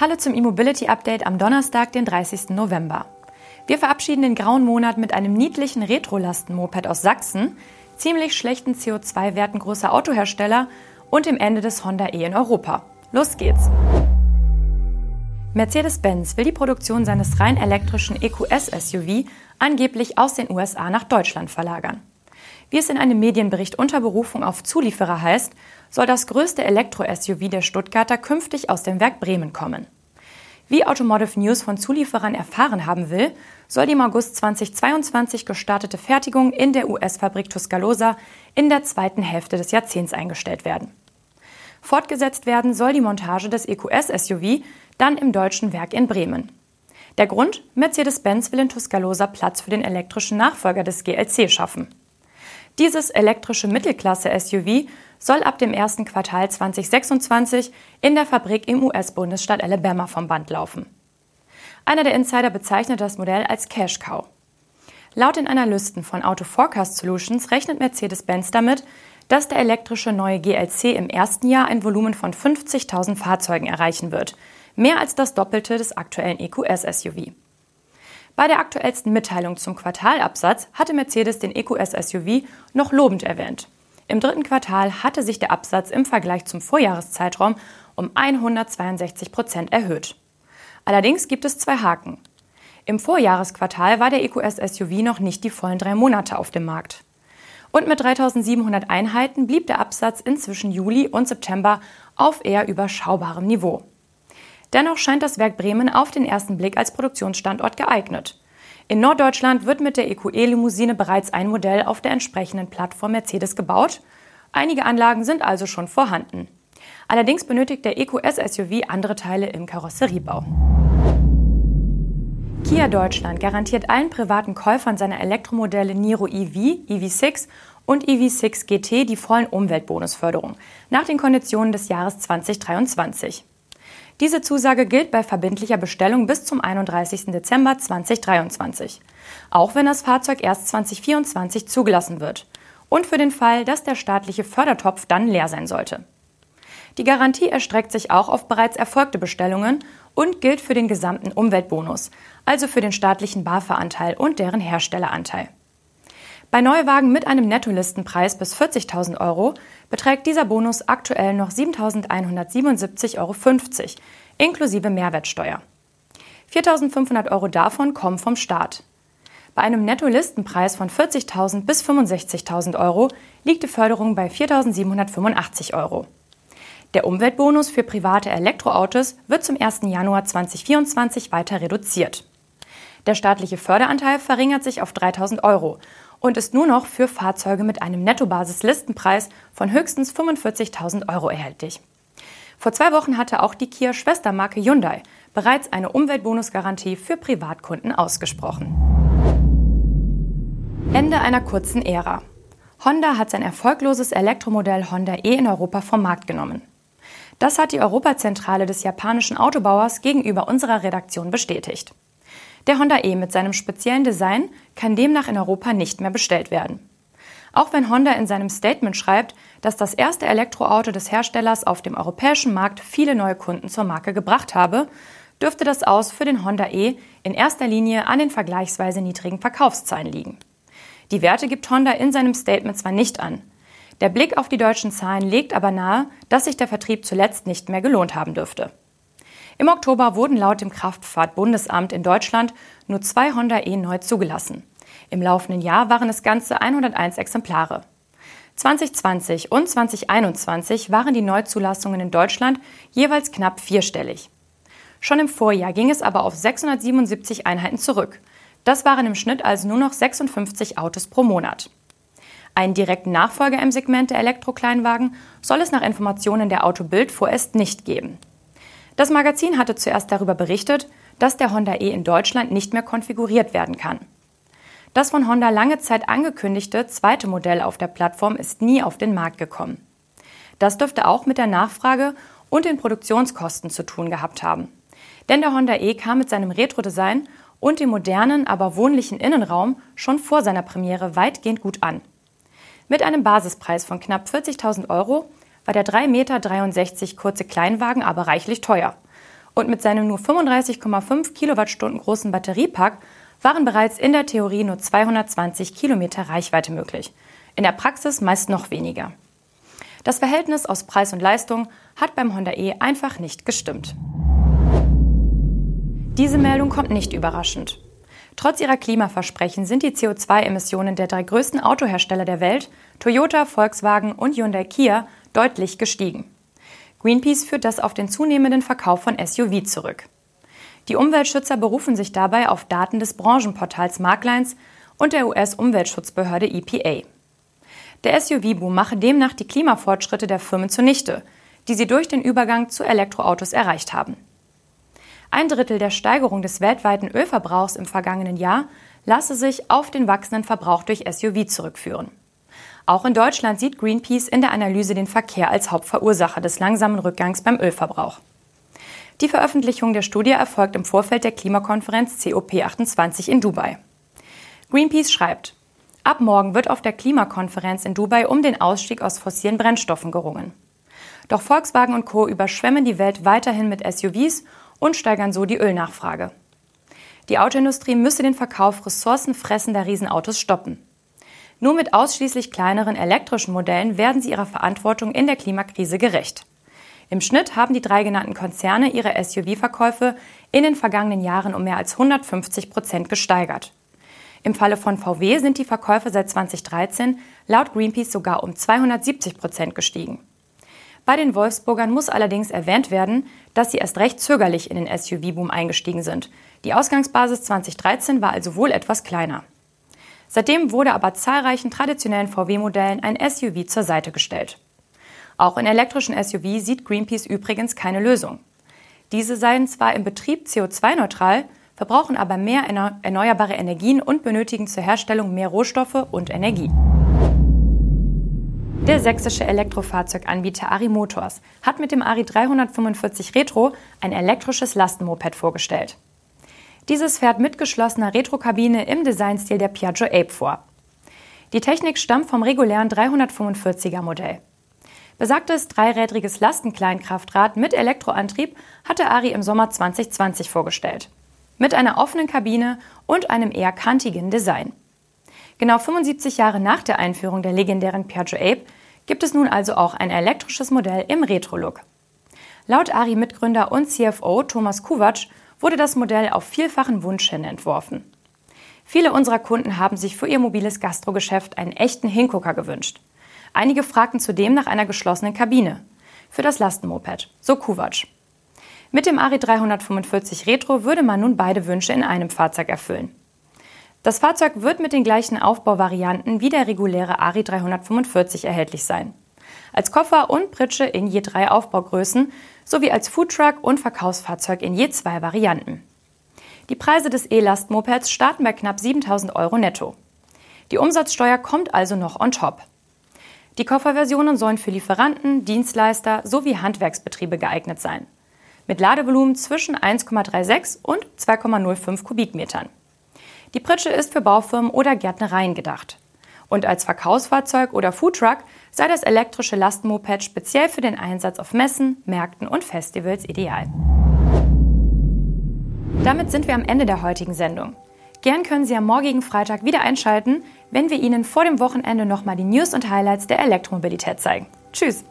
Hallo zum E-Mobility Update am Donnerstag, den 30. November. Wir verabschieden den grauen Monat mit einem niedlichen Retro-Lasten-Moped aus Sachsen, ziemlich schlechten CO2-Werten großer Autohersteller und dem Ende des Honda E in Europa. Los geht's! Mercedes-Benz will die Produktion seines rein elektrischen EQS-SUV angeblich aus den USA nach Deutschland verlagern. Wie es in einem Medienbericht unter Berufung auf Zulieferer heißt, soll das größte Elektro-SUV der Stuttgarter künftig aus dem Werk Bremen kommen. Wie Automotive News von Zulieferern erfahren haben will, soll die im August 2022 gestartete Fertigung in der US-Fabrik Tuscaloosa in der zweiten Hälfte des Jahrzehnts eingestellt werden. Fortgesetzt werden soll die Montage des EQS-SUV dann im deutschen Werk in Bremen. Der Grund? Mercedes-Benz will in Tuscaloosa Platz für den elektrischen Nachfolger des GLC schaffen. Dieses elektrische Mittelklasse-SUV soll ab dem ersten Quartal 2026 in der Fabrik im US-Bundesstaat Alabama vom Band laufen. Einer der Insider bezeichnet das Modell als Cash Cow. Laut den Analysten von Auto Forecast Solutions rechnet Mercedes-Benz damit, dass der elektrische neue GLC im ersten Jahr ein Volumen von 50.000 Fahrzeugen erreichen wird, mehr als das Doppelte des aktuellen EQS-SUV. Bei der aktuellsten Mitteilung zum Quartalabsatz hatte Mercedes den EQS SUV noch lobend erwähnt. Im dritten Quartal hatte sich der Absatz im Vergleich zum Vorjahreszeitraum um 162 Prozent erhöht. Allerdings gibt es zwei Haken. Im Vorjahresquartal war der EQS SUV noch nicht die vollen drei Monate auf dem Markt. Und mit 3700 Einheiten blieb der Absatz inzwischen Juli und September auf eher überschaubarem Niveau. Dennoch scheint das Werk Bremen auf den ersten Blick als Produktionsstandort geeignet. In Norddeutschland wird mit der EQE-Limousine bereits ein Modell auf der entsprechenden Plattform Mercedes gebaut. Einige Anlagen sind also schon vorhanden. Allerdings benötigt der EQS-SUV andere Teile im Karosseriebau. Kia Deutschland garantiert allen privaten Käufern seiner Elektromodelle Niro EV, EV6 und EV6 GT die vollen Umweltbonusförderung nach den Konditionen des Jahres 2023. Diese Zusage gilt bei verbindlicher Bestellung bis zum 31. Dezember 2023, auch wenn das Fahrzeug erst 2024 zugelassen wird und für den Fall, dass der staatliche Fördertopf dann leer sein sollte. Die Garantie erstreckt sich auch auf bereits erfolgte Bestellungen und gilt für den gesamten Umweltbonus, also für den staatlichen BAFA-Anteil und deren Herstelleranteil. Bei Neuwagen mit einem Nettolistenpreis bis 40.000 Euro beträgt dieser Bonus aktuell noch 7.177,50 Euro, inklusive Mehrwertsteuer. 4.500 Euro davon kommen vom Staat. Bei einem Nettolistenpreis von 40.000 bis 65.000 Euro liegt die Förderung bei 4.785 Euro. Der Umweltbonus für private Elektroautos wird zum 1. Januar 2024 weiter reduziert. Der staatliche Förderanteil verringert sich auf 3.000 Euro und ist nur noch für Fahrzeuge mit einem Nettobasis-Listenpreis von höchstens 45.000 Euro erhältlich. Vor zwei Wochen hatte auch die Kia-Schwestermarke Hyundai bereits eine Umweltbonusgarantie für Privatkunden ausgesprochen. Ende einer kurzen Ära. Honda hat sein erfolgloses Elektromodell Honda E in Europa vom Markt genommen. Das hat die Europazentrale des japanischen Autobauers gegenüber unserer Redaktion bestätigt. Der Honda E mit seinem speziellen Design kann demnach in Europa nicht mehr bestellt werden. Auch wenn Honda in seinem Statement schreibt, dass das erste Elektroauto des Herstellers auf dem europäischen Markt viele neue Kunden zur Marke gebracht habe, dürfte das Aus für den Honda E in erster Linie an den vergleichsweise niedrigen Verkaufszahlen liegen. Die Werte gibt Honda in seinem Statement zwar nicht an. Der Blick auf die deutschen Zahlen legt aber nahe, dass sich der Vertrieb zuletzt nicht mehr gelohnt haben dürfte. Im Oktober wurden laut dem Kraftfahrtbundesamt in Deutschland nur zwei Honda E neu zugelassen. Im laufenden Jahr waren es ganze 101 Exemplare. 2020 und 2021 waren die Neuzulassungen in Deutschland jeweils knapp vierstellig. Schon im Vorjahr ging es aber auf 677 Einheiten zurück. Das waren im Schnitt also nur noch 56 Autos pro Monat. Einen direkten Nachfolger im Segment der Elektrokleinwagen soll es nach Informationen der Autobild vorerst nicht geben. Das Magazin hatte zuerst darüber berichtet, dass der Honda E in Deutschland nicht mehr konfiguriert werden kann. Das von Honda lange Zeit angekündigte zweite Modell auf der Plattform ist nie auf den Markt gekommen. Das dürfte auch mit der Nachfrage und den Produktionskosten zu tun gehabt haben. Denn der Honda E kam mit seinem Retro-Design und dem modernen, aber wohnlichen Innenraum schon vor seiner Premiere weitgehend gut an. Mit einem Basispreis von knapp 40.000 Euro war der 3,63 Meter kurze Kleinwagen aber reichlich teuer und mit seinem nur 35,5 Kilowattstunden großen Batteriepack waren bereits in der Theorie nur 220 Kilometer Reichweite möglich. In der Praxis meist noch weniger. Das Verhältnis aus Preis und Leistung hat beim Honda E einfach nicht gestimmt. Diese Meldung kommt nicht überraschend. Trotz ihrer Klimaversprechen sind die CO2-Emissionen der drei größten Autohersteller der Welt, Toyota, Volkswagen und Hyundai Kia, deutlich gestiegen. Greenpeace führt das auf den zunehmenden Verkauf von SUV zurück. Die Umweltschützer berufen sich dabei auf Daten des Branchenportals Marklines und der US-Umweltschutzbehörde EPA. Der SUV-Boom mache demnach die Klimafortschritte der Firmen zunichte, die sie durch den Übergang zu Elektroautos erreicht haben. Ein Drittel der Steigerung des weltweiten Ölverbrauchs im vergangenen Jahr lasse sich auf den wachsenden Verbrauch durch SUV zurückführen. Auch in Deutschland sieht Greenpeace in der Analyse den Verkehr als Hauptverursacher des langsamen Rückgangs beim Ölverbrauch. Die Veröffentlichung der Studie erfolgt im Vorfeld der Klimakonferenz COP28 in Dubai. Greenpeace schreibt, Ab morgen wird auf der Klimakonferenz in Dubai um den Ausstieg aus fossilen Brennstoffen gerungen. Doch Volkswagen und Co. überschwemmen die Welt weiterhin mit SUVs und steigern so die Ölnachfrage. Die Autoindustrie müsse den Verkauf ressourcenfressender Riesenautos stoppen. Nur mit ausschließlich kleineren elektrischen Modellen werden sie ihrer Verantwortung in der Klimakrise gerecht. Im Schnitt haben die drei genannten Konzerne ihre SUV-Verkäufe in den vergangenen Jahren um mehr als 150 Prozent gesteigert. Im Falle von VW sind die Verkäufe seit 2013 laut Greenpeace sogar um 270 Prozent gestiegen. Bei den Wolfsburgern muss allerdings erwähnt werden, dass sie erst recht zögerlich in den SUV-Boom eingestiegen sind. Die Ausgangsbasis 2013 war also wohl etwas kleiner. Seitdem wurde aber zahlreichen traditionellen VW-Modellen ein SUV zur Seite gestellt. Auch in elektrischen SUV sieht Greenpeace übrigens keine Lösung. Diese seien zwar im Betrieb CO2-neutral, verbrauchen aber mehr erneuerbare Energien und benötigen zur Herstellung mehr Rohstoffe und Energie. Der sächsische Elektrofahrzeuganbieter Ari Motors hat mit dem Ari 345 Retro ein elektrisches Lastenmoped vorgestellt. Dieses fährt mit geschlossener Retrokabine im Designstil der Piaggio Ape vor. Die Technik stammt vom regulären 345er Modell. Besagtes dreirädriges Lastenkleinkraftrad mit Elektroantrieb hatte Ari im Sommer 2020 vorgestellt mit einer offenen Kabine und einem eher kantigen Design. Genau 75 Jahre nach der Einführung der legendären Piaggio Ape gibt es nun also auch ein elektrisches Modell im Retro-Look. Laut Ari-Mitgründer und CFO Thomas Kuwatsch wurde das Modell auf vielfachen Wunsch hin entworfen. Viele unserer Kunden haben sich für ihr mobiles Gastrogeschäft einen echten Hingucker gewünscht. Einige fragten zudem nach einer geschlossenen Kabine für das Lastenmoped, so Kuwatsch. Mit dem Ari 345 Retro würde man nun beide Wünsche in einem Fahrzeug erfüllen. Das Fahrzeug wird mit den gleichen Aufbauvarianten wie der reguläre Ari 345 erhältlich sein. Als Koffer und Pritsche in je drei Aufbaugrößen sowie als Foodtruck und Verkaufsfahrzeug in je zwei Varianten. Die Preise des E-Last-Mopeds starten bei knapp 7000 Euro netto. Die Umsatzsteuer kommt also noch on top. Die Kofferversionen sollen für Lieferanten, Dienstleister sowie Handwerksbetriebe geeignet sein mit Ladevolumen zwischen 1,36 und 2,05 Kubikmetern. Die Pritsche ist für Baufirmen oder Gärtnereien gedacht. Und als Verkaufsfahrzeug oder Foodtruck sei das elektrische Lastenmoped speziell für den Einsatz auf Messen, Märkten und Festivals ideal. Damit sind wir am Ende der heutigen Sendung. Gern können Sie am morgigen Freitag wieder einschalten, wenn wir Ihnen vor dem Wochenende nochmal die News und Highlights der Elektromobilität zeigen. Tschüss!